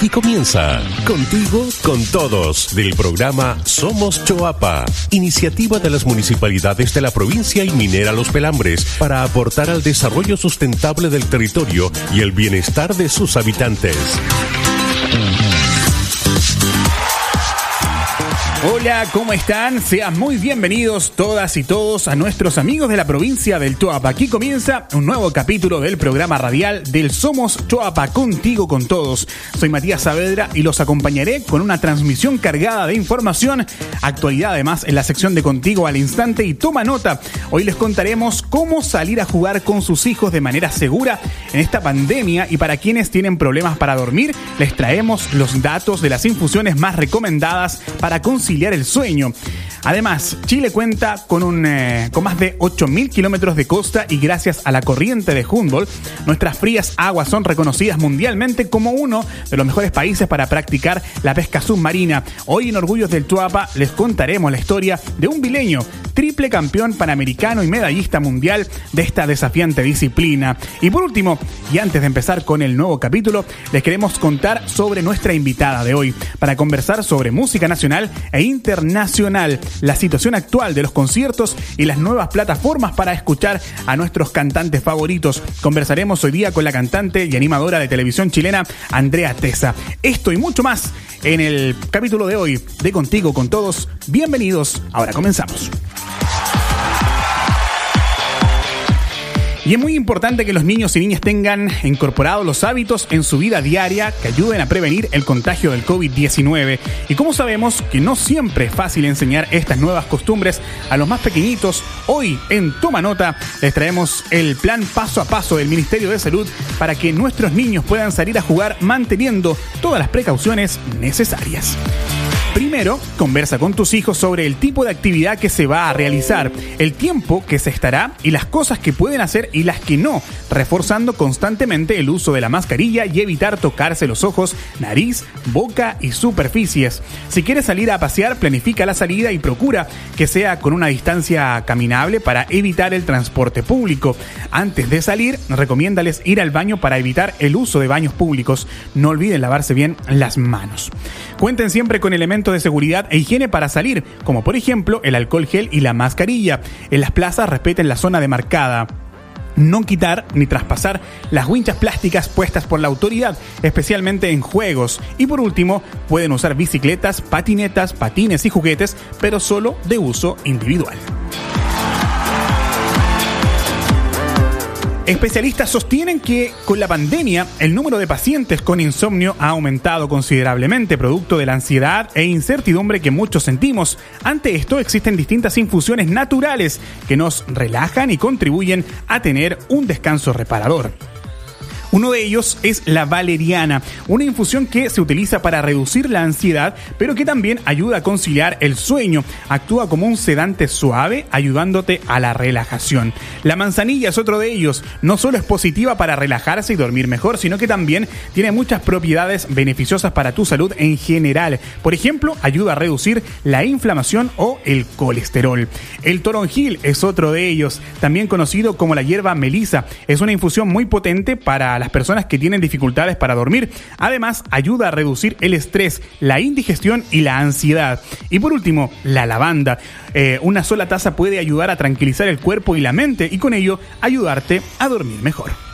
Aquí comienza Contigo con Todos del programa Somos Choapa, iniciativa de las municipalidades de la provincia y minera Los Pelambres para aportar al desarrollo sustentable del territorio y el bienestar de sus habitantes. Hola, ¿cómo están? Sean muy bienvenidos todas y todos a nuestros amigos de la provincia del Choapa. Aquí comienza un nuevo capítulo del programa radial del Somos Choapa, contigo con todos. Soy Matías Saavedra y los acompañaré con una transmisión cargada de información, actualidad además en la sección de Contigo al Instante y toma nota. Hoy les contaremos cómo salir a jugar con sus hijos de manera segura en esta pandemia y para quienes tienen problemas para dormir, les traemos los datos de las infusiones más recomendadas para conseguir el sueño. Además, Chile cuenta con, un, eh, con más de 8.000 kilómetros de costa y gracias a la corriente de Humboldt, nuestras frías aguas son reconocidas mundialmente como uno de los mejores países para practicar la pesca submarina. Hoy en Orgullos del Tuapa les contaremos la historia de un vileño, triple campeón panamericano y medallista mundial de esta desafiante disciplina. Y por último, y antes de empezar con el nuevo capítulo, les queremos contar sobre nuestra invitada de hoy para conversar sobre música nacional e internacional la situación actual de los conciertos y las nuevas plataformas para escuchar a nuestros cantantes favoritos. Conversaremos hoy día con la cantante y animadora de televisión chilena Andrea Tesa. Esto y mucho más en el capítulo de hoy de Contigo con Todos. Bienvenidos, ahora comenzamos. Y es muy importante que los niños y niñas tengan incorporados los hábitos en su vida diaria que ayuden a prevenir el contagio del COVID-19. Y como sabemos que no siempre es fácil enseñar estas nuevas costumbres a los más pequeñitos, hoy en Toma Nota les traemos el plan paso a paso del Ministerio de Salud para que nuestros niños puedan salir a jugar manteniendo todas las precauciones necesarias. Primero, conversa con tus hijos sobre el tipo de actividad que se va a realizar, el tiempo que se estará y las cosas que pueden hacer y las que no, reforzando constantemente el uso de la mascarilla y evitar tocarse los ojos, nariz, boca y superficies. Si quieres salir a pasear, planifica la salida y procura que sea con una distancia caminable para evitar el transporte público. Antes de salir, recomiéndales ir al baño para evitar el uso de baños públicos. No olviden lavarse bien las manos. Cuenten siempre con elementos de seguridad e higiene para salir, como por ejemplo el alcohol gel y la mascarilla. En las plazas respeten la zona demarcada no quitar ni traspasar las winchas plásticas puestas por la autoridad, especialmente en juegos. Y por último, pueden usar bicicletas, patinetas, patines y juguetes, pero solo de uso individual. Especialistas sostienen que con la pandemia el número de pacientes con insomnio ha aumentado considerablemente producto de la ansiedad e incertidumbre que muchos sentimos. Ante esto existen distintas infusiones naturales que nos relajan y contribuyen a tener un descanso reparador. Uno de ellos es la valeriana, una infusión que se utiliza para reducir la ansiedad, pero que también ayuda a conciliar el sueño. Actúa como un sedante suave, ayudándote a la relajación. La manzanilla es otro de ellos. No solo es positiva para relajarse y dormir mejor, sino que también tiene muchas propiedades beneficiosas para tu salud en general. Por ejemplo, ayuda a reducir la inflamación o el colesterol. El toronjil es otro de ellos, también conocido como la hierba melisa. Es una infusión muy potente para las personas que tienen dificultades para dormir. Además, ayuda a reducir el estrés, la indigestión y la ansiedad. Y por último, la lavanda. Eh, una sola taza puede ayudar a tranquilizar el cuerpo y la mente y con ello ayudarte a dormir mejor.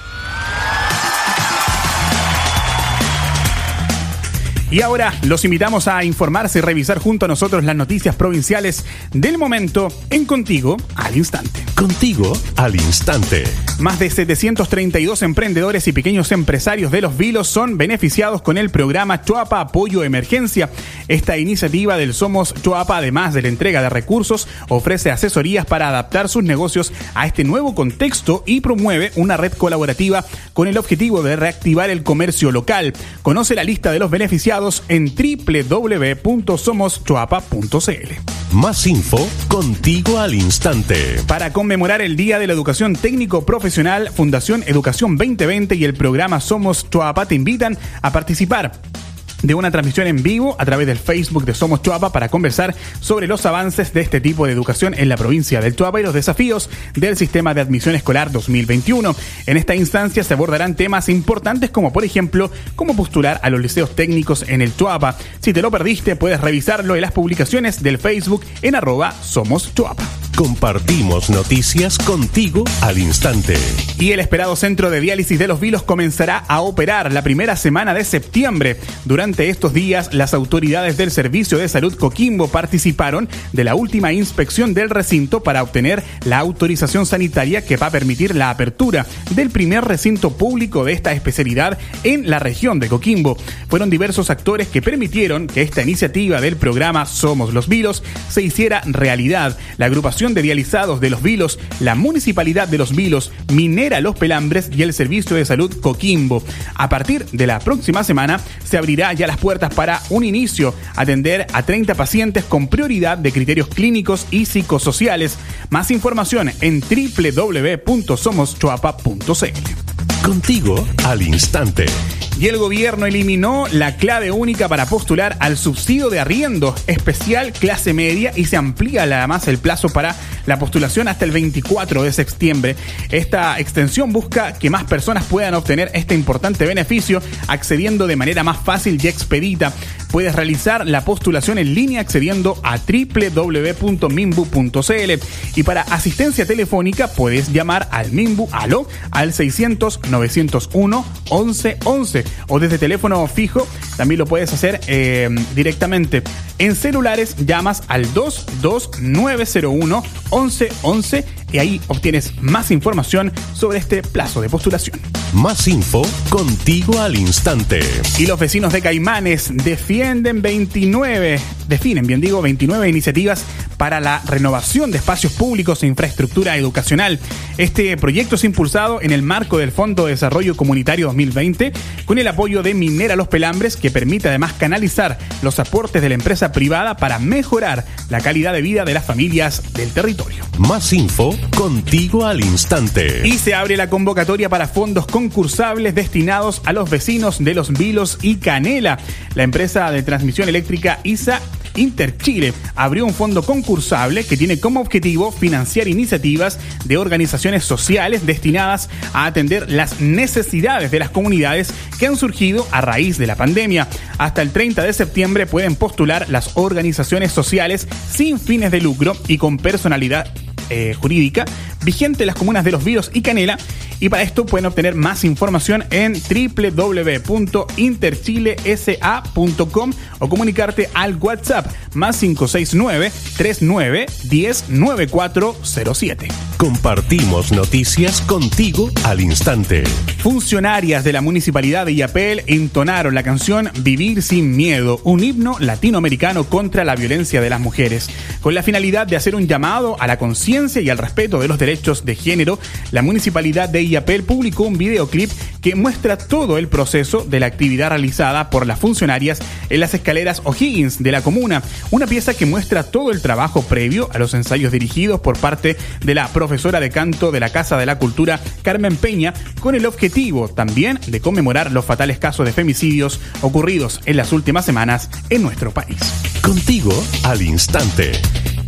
Y ahora los invitamos a informarse y revisar junto a nosotros las noticias provinciales del momento en Contigo al Instante. Contigo al Instante. Más de 732 emprendedores y pequeños empresarios de Los Vilos son beneficiados con el programa Choapa Apoyo Emergencia. Esta iniciativa del Somos Choapa, además de la entrega de recursos, ofrece asesorías para adaptar sus negocios a este nuevo contexto y promueve una red colaborativa con el objetivo de reactivar el comercio local. Conoce la lista de los beneficiados en www.somoschoapa.cl. Más info contigo al instante. Para conmemorar el Día de la Educación Técnico Profesional, Fundación Educación 2020 y el programa Somos Choapa te invitan a participar de una transmisión en vivo a través del Facebook de Somos Chuapa para conversar sobre los avances de este tipo de educación en la provincia del Chuapa y los desafíos del sistema de admisión escolar 2021. En esta instancia se abordarán temas importantes como por ejemplo cómo postular a los liceos técnicos en el Chuapa. Si te lo perdiste puedes revisarlo en las publicaciones del Facebook en arroba Somos Chuapa. Compartimos noticias contigo al instante. Y el esperado centro de diálisis de los Vilos comenzará a operar la primera semana de septiembre. Durante estos días, las autoridades del Servicio de Salud Coquimbo participaron de la última inspección del recinto para obtener la autorización sanitaria que va a permitir la apertura del primer recinto público de esta especialidad en la región de Coquimbo. Fueron diversos actores que permitieron que esta iniciativa del programa Somos los Vilos se hiciera realidad. La agrupación de Dializados de Los Vilos, la Municipalidad de Los Vilos, Minera Los Pelambres y el Servicio de Salud Coquimbo. A partir de la próxima semana se abrirá ya las puertas para un inicio, atender a 30 pacientes con prioridad de criterios clínicos y psicosociales. Más información en www.somoschoapa.cl. Contigo al instante y el gobierno eliminó la clave única para postular al subsidio de arriendo especial clase media y se amplía además el plazo para la postulación hasta el 24 de septiembre. Esta extensión busca que más personas puedan obtener este importante beneficio accediendo de manera más fácil y expedita. Puedes realizar la postulación en línea accediendo a www.mimbu.cl y para asistencia telefónica puedes llamar al Mimbu Aló al 600 901 1111 o desde teléfono fijo también lo puedes hacer eh, directamente. En celulares llamas al 22901 1111 y ahí obtienes más información sobre este plazo de postulación. Más info contigo al instante. Y los vecinos de Caimanes defienden 29, definen, bien digo, 29 iniciativas para la renovación de espacios públicos e infraestructura educacional. Este proyecto es impulsado en el marco del Fondo de Desarrollo Comunitario 2020 con el apoyo de Minera Los Pelambres que permite además canalizar los aportes de la empresa privada para mejorar la calidad de vida de las familias del territorio. Más info contigo al instante. Y se abre la convocatoria para fondos concursables destinados a los vecinos de Los Vilos y Canela. La empresa de transmisión eléctrica ISA Interchile abrió un fondo concursable que tiene como objetivo financiar iniciativas de organizaciones sociales destinadas a atender las necesidades de las comunidades que han surgido a raíz de la pandemia. Hasta el 30 de septiembre pueden postular las organizaciones sociales sin fines de lucro y con personalidad eh, jurídica vigente en las comunas de Los Vilos y Canela. Y para esto pueden obtener más información en www.interchilesa.com o comunicarte al WhatsApp más 569 39 10 9407. Compartimos noticias contigo al instante. Funcionarias de la Municipalidad de Yapel entonaron la canción Vivir sin Miedo, un himno latinoamericano contra la violencia de las mujeres. Con la finalidad de hacer un llamado a la conciencia y al respeto de los derechos de género, la Municipalidad de Yapel publicó un videoclip que muestra todo el proceso de la actividad realizada por las funcionarias en las escaleras O'Higgins de la comuna, una pieza que muestra todo el trabajo previo a los ensayos dirigidos por parte de la profesora de canto de la Casa de la Cultura, Carmen Peña, con el objetivo también de conmemorar los fatales casos de femicidios ocurridos en las últimas semanas en nuestro país. Contigo al instante.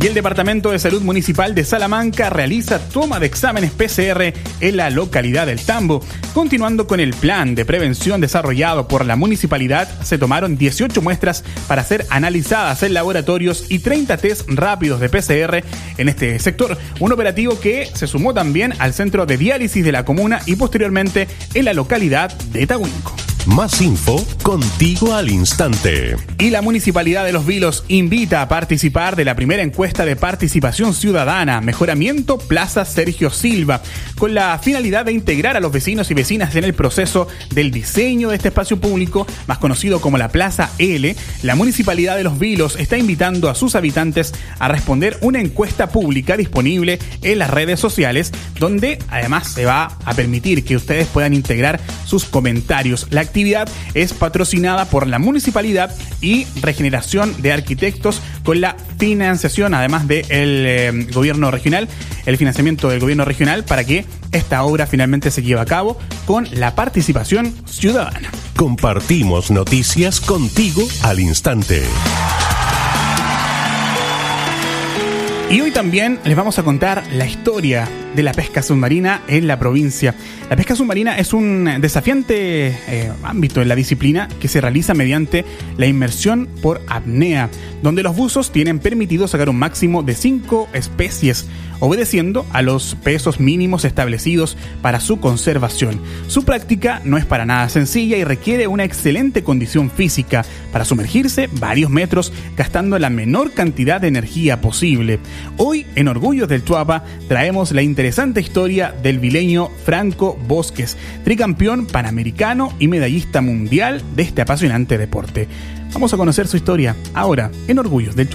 Y el Departamento de Salud Municipal de Salamanca realiza toma de exámenes PCR en la localidad del Tambo. Continuando con el plan de prevención desarrollado por la municipalidad, se tomaron 18 muestras para ser analizadas en laboratorios y 30 test rápidos de PCR en este sector. Un operativo que se sumó también al centro de diálisis de la comuna y posteriormente en la localidad de Tahuinco. Más info contigo al instante. Y la Municipalidad de Los Vilos invita a participar de la primera encuesta de participación ciudadana, Mejoramiento Plaza Sergio Silva, con la finalidad de integrar a los vecinos y vecinas en el proceso del diseño de este espacio público, más conocido como la Plaza L. La Municipalidad de Los Vilos está invitando a sus habitantes a responder una encuesta pública disponible en las redes sociales, donde además se va a permitir que ustedes puedan integrar sus comentarios. La actividad actividad es patrocinada por la municipalidad y Regeneración de Arquitectos con la financiación, además del eh, gobierno regional, el financiamiento del gobierno regional para que esta obra finalmente se lleve a cabo con la participación ciudadana. Compartimos noticias contigo al instante. Y hoy también les vamos a contar la historia de la pesca submarina en la provincia. La pesca submarina es un desafiante eh, ámbito en la disciplina que se realiza mediante la inmersión por apnea, donde los buzos tienen permitido sacar un máximo de 5 especies obedeciendo a los pesos mínimos establecidos para su conservación. Su práctica no es para nada sencilla y requiere una excelente condición física para sumergirse varios metros gastando la menor cantidad de energía posible. Hoy, en Orgullos del Chuapa, traemos la interesante historia del vileño Franco Bosques, tricampeón panamericano y medallista mundial de este apasionante deporte. Vamos a conocer su historia ahora en Orgullos del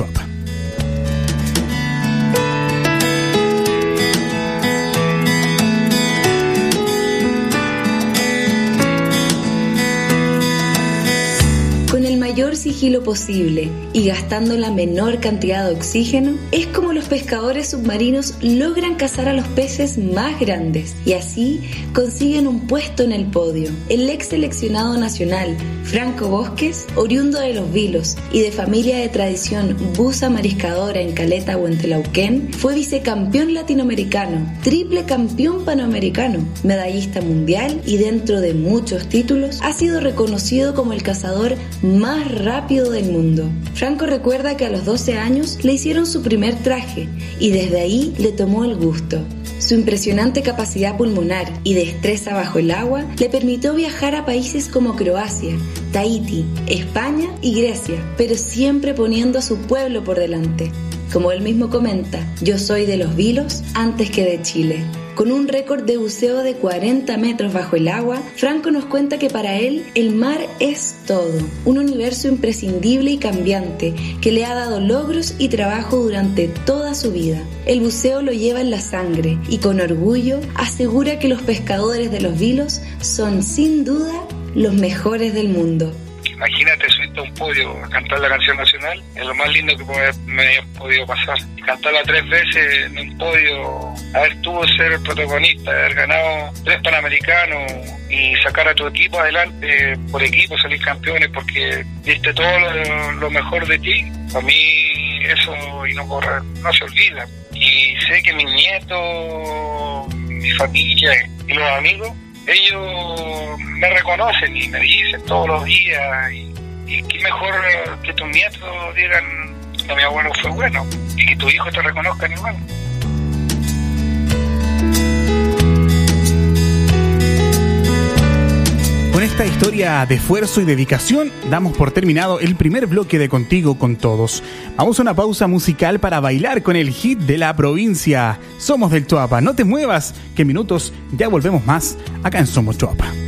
Sigilo posible y gastando la menor cantidad de oxígeno, es como los pescadores submarinos logran cazar a los peces más grandes y así consiguen un puesto en el podio. El ex seleccionado nacional, Franco Bosques, oriundo de Los Vilos y de familia de tradición busa mariscadora en Caleta Huentelauquén, fue vicecampeón latinoamericano, triple campeón panamericano, medallista mundial y dentro de muchos títulos, ha sido reconocido como el cazador más rápido del mundo. Franco recuerda que a los 12 años le hicieron su primer traje y desde ahí le tomó el gusto. Su impresionante capacidad pulmonar y destreza bajo el agua le permitió viajar a países como Croacia, Tahiti, España y Grecia, pero siempre poniendo a su pueblo por delante. Como él mismo comenta, yo soy de los vilos antes que de Chile. Con un récord de buceo de 40 metros bajo el agua, Franco nos cuenta que para él el mar es todo, un universo imprescindible y cambiante que le ha dado logros y trabajo durante toda su vida. El buceo lo lleva en la sangre y con orgullo asegura que los pescadores de los vilos son sin duda los mejores del mundo. Imagínate subirte a un podio a cantar la canción nacional, es lo más lindo que me haya podido pasar. Cantarla tres veces en un podio, haber tuvo ser protagonista, haber ganado tres panamericanos y sacar a tu equipo adelante por equipo, salir campeones porque viste todo lo, mejor de ti. Para mí eso y no, no se olvida. Y sé que mis nietos, mi familia y los amigos ellos me reconocen y me dicen todos los días y, qué mejor que tus nietos digan que mi abuelo fue bueno y que tu hijo te reconozcan igual. Con esta historia de esfuerzo y dedicación, damos por terminado el primer bloque de Contigo con Todos. Vamos a una pausa musical para bailar con el hit de la provincia. Somos del Choapa, no te muevas, que minutos ya volvemos más acá en Somos Choapa.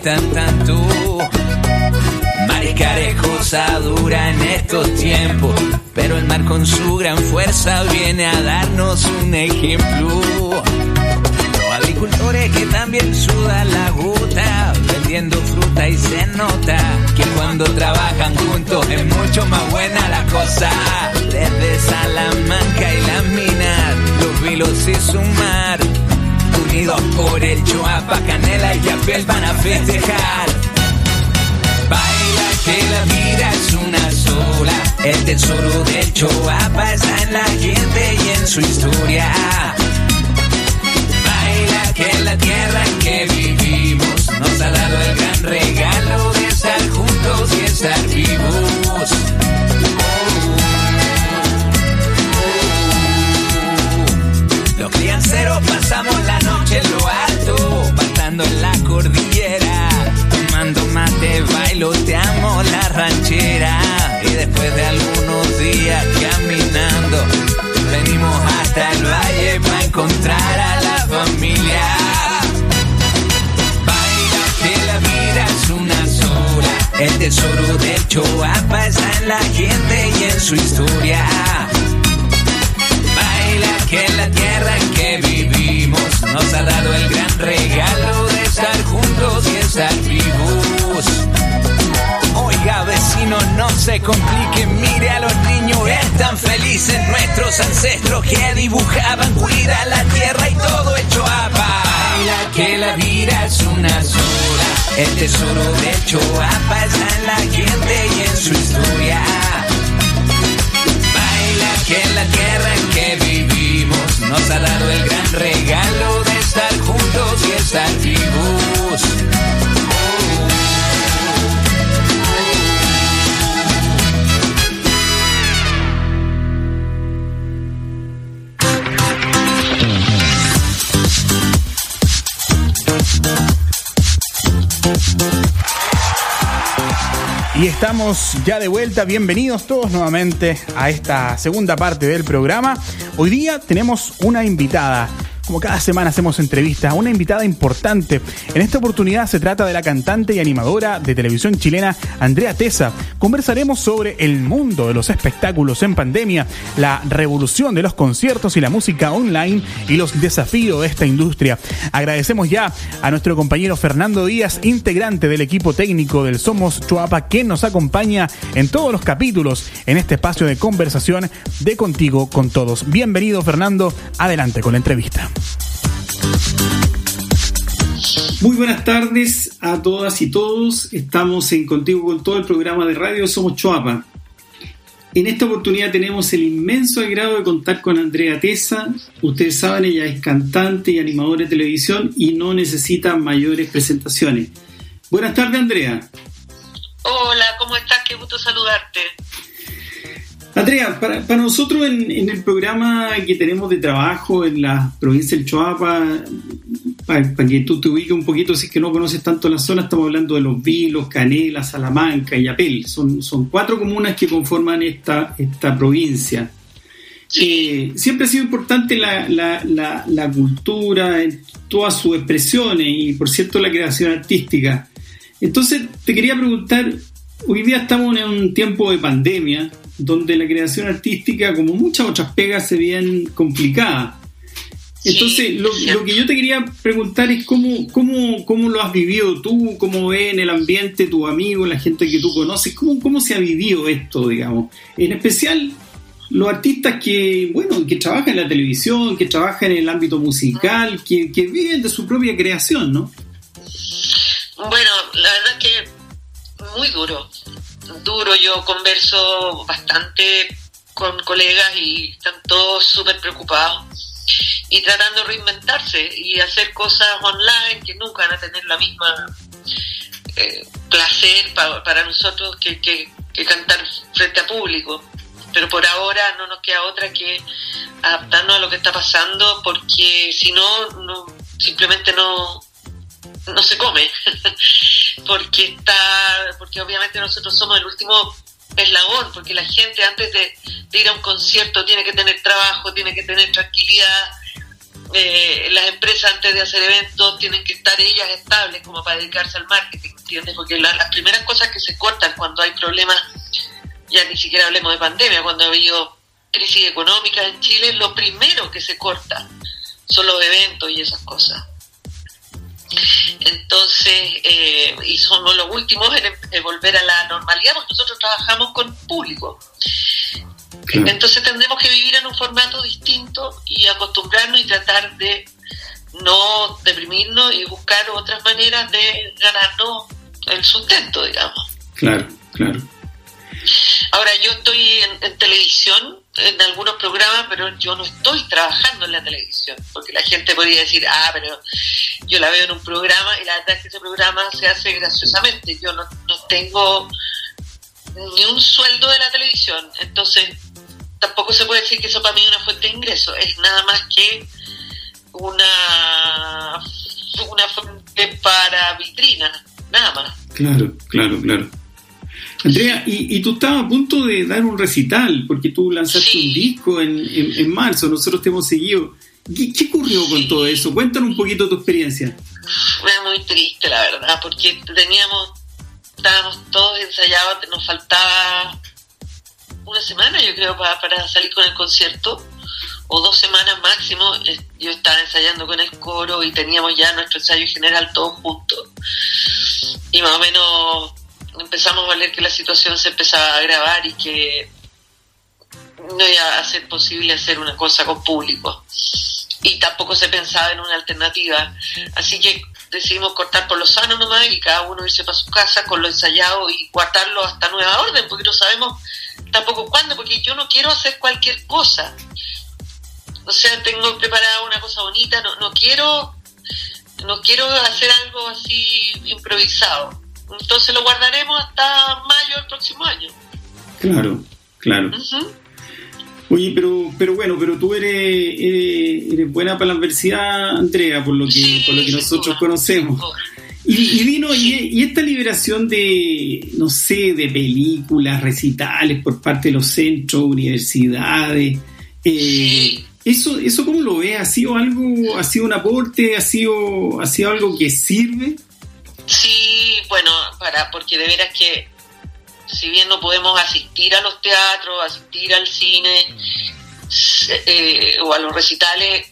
Cuestan tanto. Mariscar es cosa dura en estos tiempos, pero el mar con su gran fuerza viene a darnos un ejemplo. Los agricultores que también sudan la gota, vendiendo fruta y se nota que cuando trabajan juntos es mucho más buena la cosa. Desde Salamanca y las minas, los vilos y su mar, por el Choapa, Canela y Yapel van a festejar. Baila que la vida es una sola, el tesoro del Choapa está en la gente y en su historia. Baila que la tierra en que vivimos nos ha dado el gran regalo de estar juntos y estar vivos. La gente y en su historia. Baila que la tierra en que vivimos nos ha dado el gran regalo de estar juntos y estar vivos. Oiga, vecino, no se complique, mire a los niños, están felices nuestros ancestros que dibujaban, cuida la tierra y todo hecho a Baila que la vida es una sola, el tesoro de Choapa está en la gente y en su historia. Baila que la tierra en que vivimos nos ha dado el gran regalo estamos ya de vuelta, bienvenidos todos nuevamente a esta segunda parte del programa. Hoy día tenemos una invitada. Como cada semana hacemos entrevistas, una invitada importante. En esta oportunidad se trata de la cantante y animadora de televisión chilena Andrea Tesa. Conversaremos sobre el mundo de los espectáculos en pandemia, la revolución de los conciertos y la música online y los desafíos de esta industria. Agradecemos ya a nuestro compañero Fernando Díaz, integrante del equipo técnico del Somos Chuapa, que nos acompaña en todos los capítulos en este espacio de conversación de Contigo con Todos. Bienvenido Fernando, adelante con la entrevista. Muy buenas tardes a todas y todos. Estamos en Contigo con todo el programa de radio Somos Choapa. En esta oportunidad tenemos el inmenso agrado de contar con Andrea Tesa. Ustedes saben, ella es cantante y animadora de televisión y no necesita mayores presentaciones. Buenas tardes, Andrea. Hola, ¿cómo estás? Qué gusto saludarte. Andrea, para, para nosotros en, en, el programa que tenemos de trabajo en la provincia del Choapa, para, para, que tú te ubiques un poquito, si es que no conoces tanto la zona, estamos hablando de Los Vilos, Canela, Salamanca y Apel. Son, son cuatro comunas que conforman esta, esta provincia. Eh, siempre ha sido importante la, la, la, la cultura en todas sus expresiones y, por cierto, la creación artística. Entonces, te quería preguntar, hoy día estamos en un tiempo de pandemia, donde la creación artística, como muchas otras pegas, se ven complicadas. Entonces, lo, lo, que yo te quería preguntar es cómo, cómo, cómo lo has vivido tú, cómo ves en el ambiente tu amigo, la gente que tú conoces, cómo, cómo se ha vivido esto, digamos. En especial los artistas que, bueno, que trabajan en la televisión, que trabajan en el ámbito musical, que, que viven de su propia creación, ¿no? Bueno, la verdad es que muy duro, duro. Yo converso bastante con colegas y están todos súper preocupados y tratando de reinventarse y hacer cosas online que nunca van a tener la misma eh, placer pa, para nosotros que, que, cantar frente a público. Pero por ahora no nos queda otra que adaptarnos a lo que está pasando porque si no simplemente no, no se come porque está porque obviamente nosotros somos el último eslabón porque la gente antes de, ir a un concierto tiene que tener trabajo tiene que tener tranquilidad eh, las empresas antes de hacer eventos tienen que estar ellas estables como para dedicarse al marketing ¿entiendes? porque la, las primeras cosas que se cortan cuando hay problemas ya ni siquiera hablemos de pandemia cuando ha habido crisis económica en Chile lo primero que se corta son los eventos y esas cosas entonces, eh, y somos los últimos en, en, volver a la normalidad, porque nosotros trabajamos con público. Claro. Entonces tendremos que vivir en un formato distinto y acostumbrarnos y tratar de no deprimirnos y buscar otras maneras de ganarnos el sustento, digamos. Claro, claro. Ahora, yo estoy en, en, televisión, en algunos programas, pero yo no estoy trabajando en la televisión, porque la gente podría decir, ah, pero yo la veo en un programa y la verdad es que ese programa se hace graciosamente. Yo no, no tengo ni un sueldo de la televisión, entonces tampoco se puede decir que eso para mí es una fuente de ingreso, es nada más que una, una fuente para vitrina, nada más. Claro, claro, claro. Andrea, y, y, tú estabas a punto de dar un recital, porque tú lanzaste sí. un disco en, en, en, marzo, nosotros te hemos seguido. ¿Qué, qué ocurrió sí. con todo eso? Cuéntanos un poquito tu experiencia. Fue muy triste, la verdad, porque teníamos estábamos todos ensayados, nos faltaba una semana yo creo para, para salir con el concierto o dos semanas máximo, eh, yo estaba ensayando con el coro y teníamos ya nuestro ensayo general todos juntos. Y más o menos empezamos a ver que la situación se empezaba a agravar y que no iba a ser posible hacer una cosa con público. Y tampoco se pensaba en una alternativa. Así que decidimos cortar por lo sano nomás y cada uno irse para su casa con lo ensayado y guardarlo hasta nueva orden, porque no sabemos tampoco cuándo, porque yo no quiero hacer cualquier cosa. O sea, tengo preparada una cosa bonita, no, no quiero no quiero hacer algo así improvisado. Entonces lo guardaremos hasta mayo del próximo año. Claro, claro. Oye, pero, pero bueno, pero tú eres, eres, buena para la adversidad, Andrea, por lo que, por lo que nosotros conocemos. Y, y vino, y, esta liberación de, no sé, de películas, recitales por parte de los centros, universidades, eh, ¿Eso, ¿Eso cómo lo ves? ¿Ha sido algo, ha sido un aporte? ¿Ha sido, ha sido algo que sirve? Sí, bueno, para, porque de veras que si bien no podemos asistir a los teatros, asistir al cine eh, o a los recitales,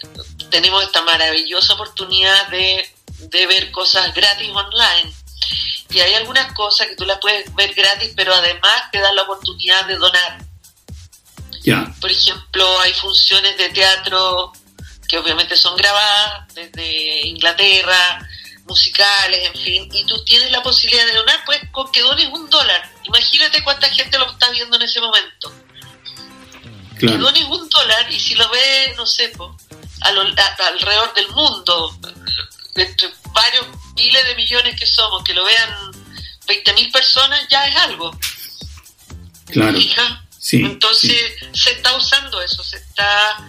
tenemos esta maravillosa oportunidad de, de ver cosas gratis online. Y hay algunas cosas que tú las puedes ver gratis, pero además te dan la oportunidad de donar. Por ejemplo, hay funciones de teatro que obviamente son grabadas desde Inglaterra, musicales, en fin, y tú tienes la posibilidad de donar, pues con que dones un dólar. Imagínate cuánta gente lo está viendo en ese momento. Que dones un dólar y si lo ves, no sé, alrededor del mundo, entre varios miles de millones que somos, que lo vean 20.000 personas, ya es algo. Claro. Entonces se está usando eso, se está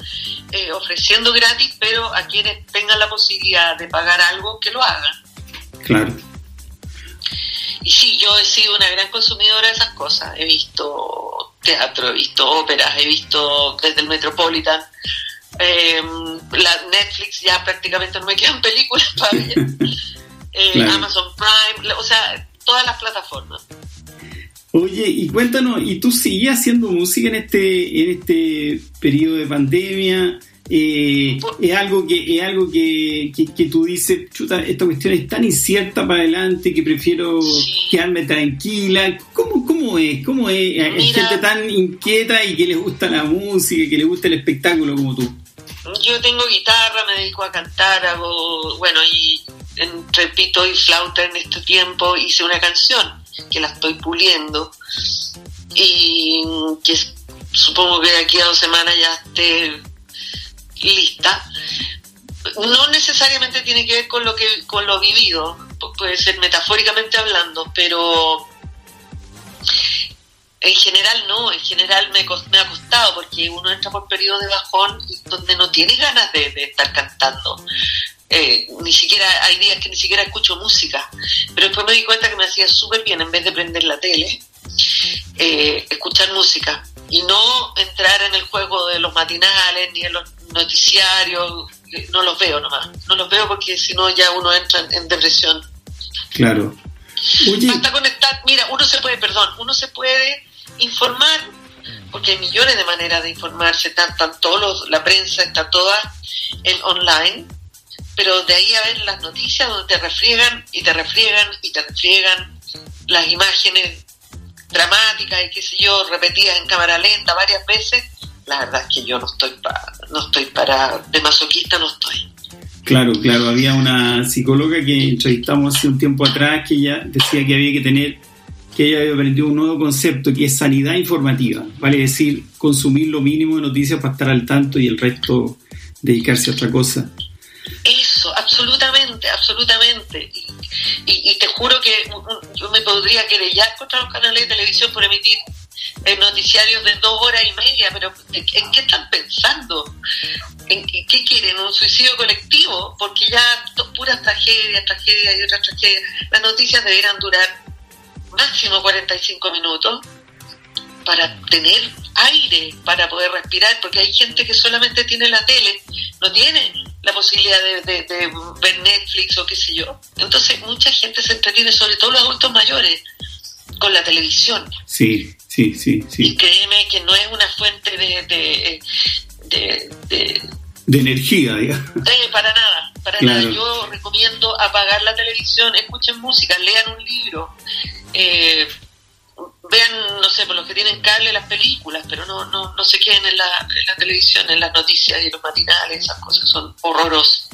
eh, ofreciendo gratis, pero a quienes tengan la posibilidad de pagar algo, que lo hagan. Claro. Y sí, yo he sido una gran consumidora de esas cosas. He visto teatro, he visto óperas, he visto desde el Metropolitan. Eh, la Netflix ya prácticamente no me quedan películas para ver. Eh, Amazon Prime, o sea, todas las plataformas. Oye, y cuéntanos, ¿y tú sigues haciendo música en este, en este periodo de pandemia? Eh, es algo que es algo que, que, tú dices, chuta, esta cuestión es tan incierta para adelante que prefiero quedarme tranquila. ¿Cómo, cómo es? ¿Cómo es? Hay gente tan inquieta y que les gusta la música que les gusta el espectáculo como tú. Yo tengo guitarra, me dedico a cantar, hago, bueno, y repito y flauta en este tiempo hice una canción que la estoy puliendo y que supongo que de aquí a dos semanas ya esté lista. No necesariamente tiene que ver con lo que con lo vivido, puede ser metafóricamente hablando, pero en general no, en general me, me ha costado porque uno entra por periodos de bajón donde no tiene ganas de estar cantando. Eh, ni siquiera hay días que ni siquiera escucho música, pero después me di cuenta que me hacía súper bien en vez de prender la tele, eh, escuchar música y no entrar en el juego de los matinales ni en los noticiarios, no los veo nomás, no los veo porque si no ya uno entra en, depresión. Claro. Basta conectar, mira, uno se puede, perdón, uno se puede informar porque hay millones de maneras de informarse, están, todos la prensa está toda en online pero de ahí a ver las noticias donde te refriegan y te refriegan y te refriegan las imágenes dramáticas y qué sé yo, repetidas en cámara lenta varias veces, la verdad es que yo no estoy para, no estoy para, de masoquista no estoy. Claro, claro, había una psicóloga que entrevistamos hace un tiempo atrás que ella decía que había que tener, que ella había aprendido un nuevo concepto que es sanidad informativa, vale decir, consumir lo mínimo de noticias para estar al tanto y el resto dedicarse a otra cosa. Absolutamente. Y, te juro que yo me podría querellar contra los canales de televisión por emitir eh, noticiarios de dos horas y media, pero ¿en, qué están pensando? ¿En qué quieren? ¿Un suicidio colectivo? Porque ya puras tragedias, tragedias y otras tragedias. Las noticias deberán durar máximo 45 minutos para tener aire, para poder respirar, porque hay gente que solamente tiene la tele, no tiene la posibilidad de, ver Netflix o qué sé yo. Entonces mucha gente se entretiene, sobre todo los adultos mayores. con la televisión. Sí, sí, sí, sí. Y créeme que no es una fuente de... de, de, de, de energía, digamos. Eh, para nada, para Claro. nada. Yo recomiendo apagar la televisión, escuchen música, lean un libro, eh, vean, no sé, por los que tienen cable las películas, pero no, no, no se queden en la, en la televisión, en las noticias y los matinales, esas cosas son horrorosas.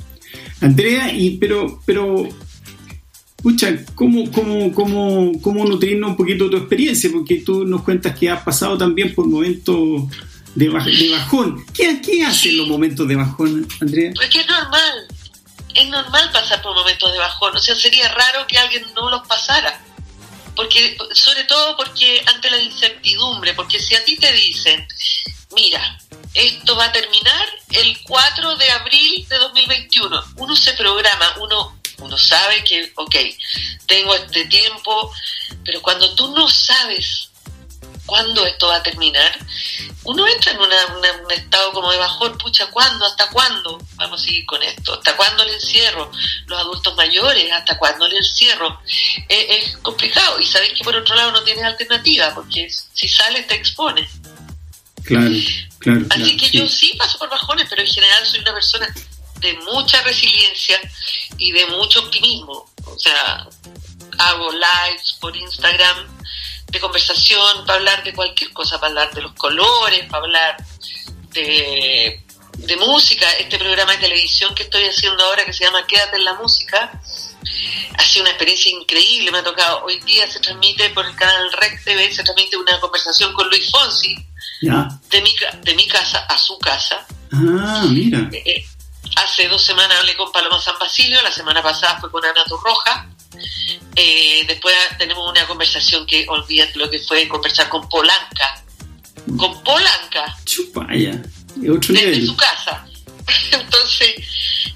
Andrea, y pero, pero, escucha, ¿cómo, cómo, cómo, cómo nutrirnos un poquito de tu experiencia? Porque tú nos cuentas que has pasado también por momentos de, baj- de bajón. ¿Qué, ¿Qué hacen los momentos de bajón, Andrea? Porque es normal, es normal pasar por momentos de bajón, o sea, sería raro que alguien no los pasara. Porque, sobre todo porque ante la incertidumbre, porque si a ti te dicen, mira, esto va a terminar el 4 de abril de 2021, uno se programa, uno, uno sabe que, ok, tengo este tiempo, pero cuando tú no sabes cuándo esto va a terminar, uno entra en una- una- un estado como de bajón, pucha, ¿cuándo? ¿Hasta cuándo vamos a seguir con esto? ¿Hasta cuándo el encierro? Los adultos mayores, ¿hasta cuándo el encierro? Es, es complicado y sabes que por otro lado no tienes alternativa, porque si sales te expones. Claro, claro. Así claro, que sí. yo sí paso por bajones, pero en general soy una persona de mucha resiliencia y de mucho optimismo. O sea, hago lives por Instagram de conversación para hablar de cualquier cosa, para hablar de los colores, para hablar de, de música. Este programa de televisión que estoy haciendo ahora que se llama Quédate en la música ha sido una experiencia increíble. Me ha tocado, hoy día se transmite por el canal Rec TV, se transmite una conversación con Luis Fonsi Ya. de mi, de mi casa a su casa. Ah, mira. Eh, eh, hace dos semanas hablé con Paloma San Basilio, la semana pasada fue con Ana Torroja. Eh, después tenemos una conversación que olvídate lo que fue conversar con Polanca. Con Polanca, Chupaya. Otro desde nivel. su casa. Entonces,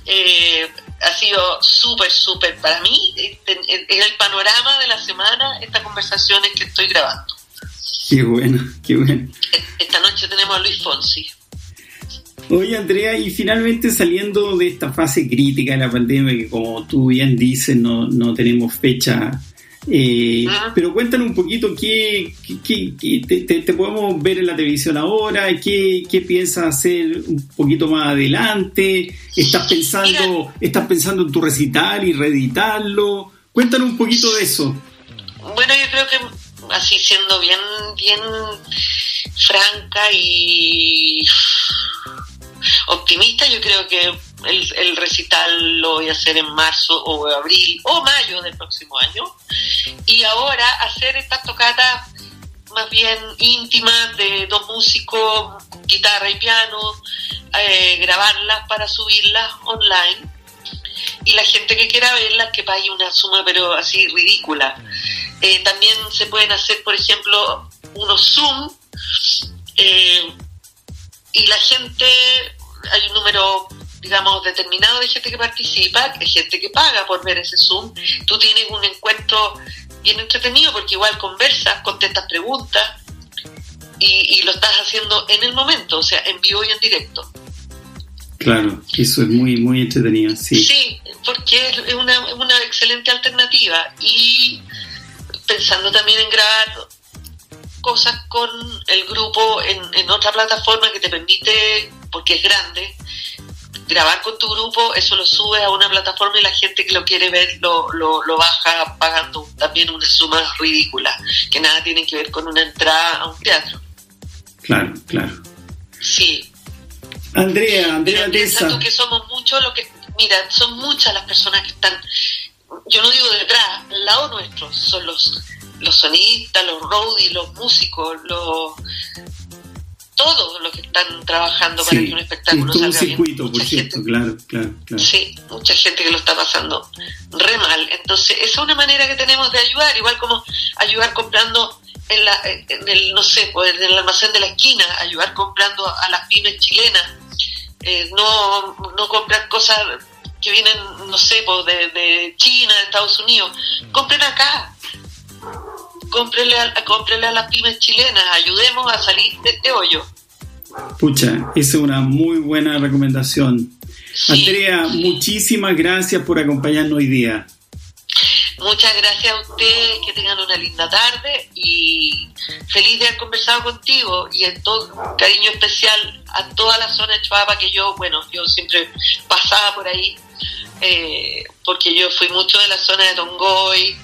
eh, ha sido súper, súper para mí. este, Es el panorama de la semana, estas conversaciones que estoy grabando. Qué bueno, qué bueno. Esta noche tenemos a Luis Fonsi. Oye, Andrea, y finalmente saliendo de esta fase crítica de la pandemia, que como tú bien dices, no, no tenemos fecha, eh, Ajá. pero cuéntanos un poquito qué, qué- qué- qué- te, te- te podemos ver en la televisión ahora, qué, qué piensas hacer un poquito más adelante, estás pensando, estás pensando en tu recital y reeditarlo, cuéntanos un poquito de eso. Bueno, yo creo que así siendo bien, bien franca y optimista, yo creo que el, recital lo voy a hacer en marzo o abril o mayo del próximo año. Y ahora hacer estas tocatas más bien íntimas de dos músicos, guitarra y piano, eh, grabarlas para subirlas online. Y la gente que quiera verlas que pague una suma pero así ridícula. Eh, también se pueden hacer, por ejemplo, unos Zoom eh, y la gente, hay un número, digamos, determinado de gente que participa, hay gente que paga por ver ese Zoom. Tú tienes un encuentro bien entretenido porque igual conversas, contestas preguntas y, y lo estás haciendo en el momento, o sea, en vivo y en directo. Claro, eso es muy, muy entretenido, sí. Sí, porque es una, es una excelente alternativa y pensando también en grabar cosas con el grupo en, en otra plataforma que te permite, porque es grande, grabar con tu grupo, eso lo subes a una plataforma y la gente que lo quiere ver lo, lo, lo baja pagando también una suma ridícula, que nada tiene que ver con una entrada a un teatro. Claro, claro. Sí, Andrea, Andrea piensa Tesa. tú que somos muchos lo que. Mira, son muchas las personas que están. Yo no digo detrás, al lado nuestro. Son los, los sonidistas, los roadies, los músicos, los. Todos los que están trabajando para que un espectáculo es todo un salga bien. circuito, por Mucha cierto, gente- claro, claro, claro. Sí, mucha gente que lo está pasando re mal. Entonces, esa es una manera que tenemos de ayudar, igual como ayudar comprando en, la, en el, no sé, pues en el almacén de la esquina, ayudar comprando a las pymes chilenas, eh, no, no comprar cosas que vienen, no sé, pues de, de China, de Estados Unidos, compren acá. Cómprenle a, cómprenle a las pymes chilenas, ayudemos a salir de este hoyo. Pucha, esa es una muy buena recomendación. Sí, Andrea, sí. muchísimas gracias por acompañarnos hoy día. Muchas gracias a ustedes, que tengan una linda tarde y feliz de haber conversado contigo y en todo cariño especial a toda la zona de Chuapa que yo, bueno, yo siempre pasaba por ahí eh, porque yo fui mucho de la zona de Tongoy,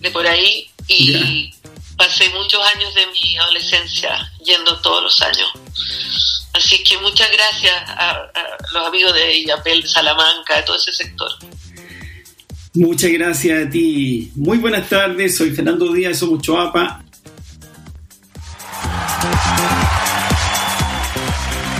de por ahí y pasé muchos años de mi adolescencia yendo todos los años. Así que muchas gracias a, los amigos de Illapel, de Salamanca, de todo ese sector. Muchas gracias a ti. Muy buenas tardes, soy Fernando Díaz, somos Choapa.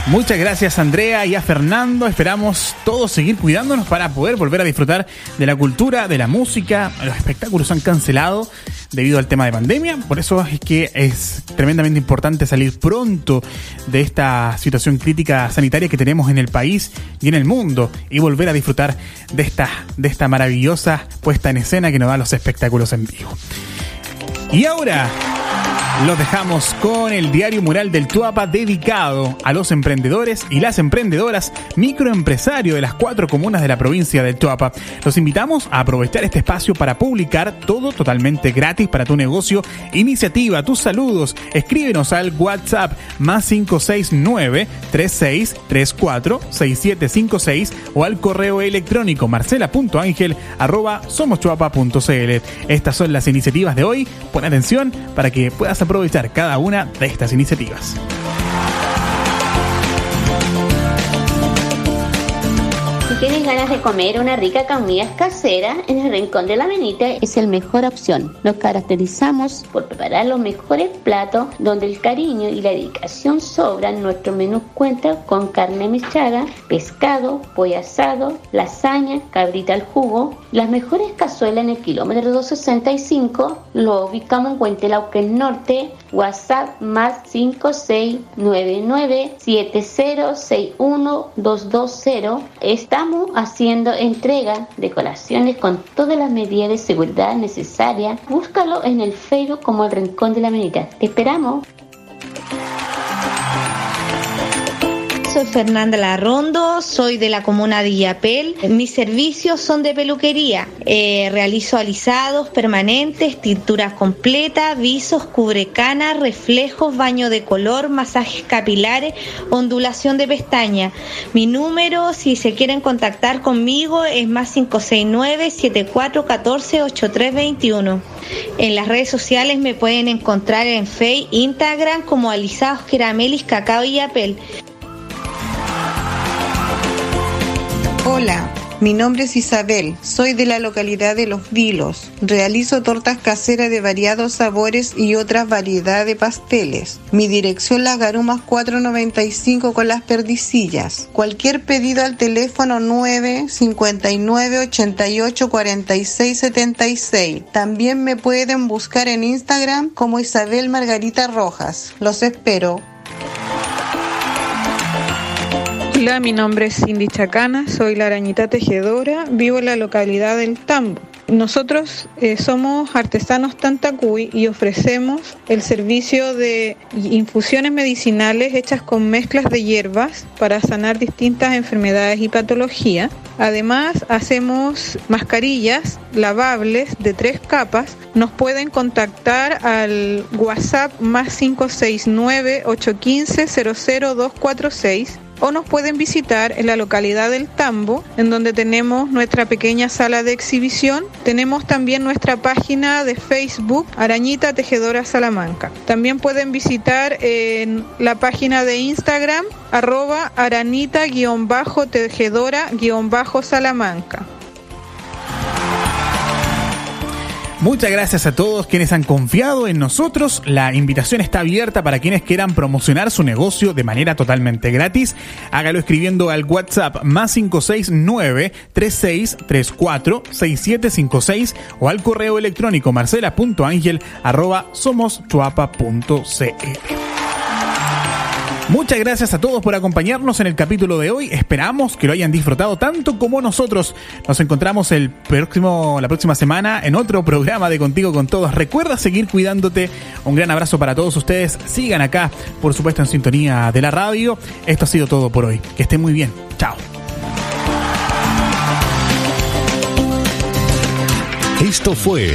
Muchas gracias Andrea y a Fernando. Esperamos todos seguir cuidándonos para poder volver a disfrutar de la cultura, de la música. Los espectáculos han cancelado debido al tema de pandemia. Por eso es que es tremendamente importante salir pronto de esta situación crítica sanitaria que tenemos en el país y en el mundo y volver a disfrutar de esta, de esta maravillosa puesta en escena que nos da los espectáculos en vivo. Y ahora los dejamos con el diario mural del Tuapa dedicado a los emprendedores y las emprendedoras microempresarios de las cuatro comunas de la provincia del Tuapa. Los invitamos a aprovechar este espacio para publicar todo totalmente gratis para tu negocio, iniciativa, tus saludos. Escríbenos al WhatsApp más 569 3634 6756 o al correo electrónico marcela.angel arroba. Estas son las iniciativas de hoy. Pon atención para que puedas aprovechar cada una de estas iniciativas. Tienes ganas de comer una rica comida casera, en el Rincón de la Menita es la mejor opción. Nos caracterizamos por preparar los mejores platos donde el cariño y la dedicación sobran. Nuestro menú cuenta con carne mechada, pescado, pollo asado, lasaña, cabrita al jugo. Las mejores cazuelas en el kilómetro 265 lo ubicamos en Huentelauquen Norte, WhatsApp más 5699 220 Estamos haciendo entrega de colaciones con todas las medidas de seguridad necesarias. Búscalo en el Facebook como el Rincón de la América. Te esperamos. Soy Fernanda Larrondo, soy de la comuna de Illapel. Mis servicios son de peluquería. Eh, realizo alisados permanentes, tinturas completas, visos, cubrecanas, reflejos, baño de color, masajes capilares, ondulación de pestaña. Mi número, si se quieren contactar conmigo, es más 569-7414-8321. En las redes sociales me pueden encontrar en Facebook, Instagram como Alisados Keramelis Cacao y. Hola, mi nombre es Isabel, soy de la localidad de Los Vilos. Realizo tortas caseras de variados sabores y otras variedades de pasteles. Mi dirección Las Garumas 495 con las perdicillas. Cualquier pedido al teléfono 959 88 46 76. También me pueden buscar en Instagram como Isabel Margarita Rojas. Los espero. Hola, mi nombre es Cindy Chacana, soy la arañita tejedora, vivo en la localidad del Tambo. Nosotros eh, somos artesanos Tantacuy y ofrecemos el servicio de infusiones medicinales hechas con mezclas de hierbas para sanar distintas enfermedades y patologías. Además, hacemos mascarillas lavables de tres capas. Nos pueden contactar al WhatsApp más 569 815 00246 o nos pueden visitar en la localidad del Tambo, en donde tenemos nuestra pequeña sala de exhibición. Tenemos también nuestra página de Facebook, Arañita Tejedora Salamanca. También pueden visitar en la página de Instagram, arroba aranita-tejedora-salamanca. Muchas gracias a todos quienes han confiado en nosotros. La invitación está abierta para quienes quieran promocionar su negocio de manera totalmente gratis. Hágalo escribiendo al WhatsApp más 569 3634 6756 o al correo electrónico marcela.angel arroba Muchas gracias a todos por acompañarnos en el capítulo de hoy. Esperamos que lo hayan disfrutado tanto como nosotros. Nos encontramos el próximo, la próxima semana en otro programa de Contigo con Todos. Recuerda seguir cuidándote. Un gran abrazo para todos ustedes. Sigan acá, por supuesto, en sintonía de la radio. Esto ha sido todo por hoy. Que estén muy bien. Chao. Esto fue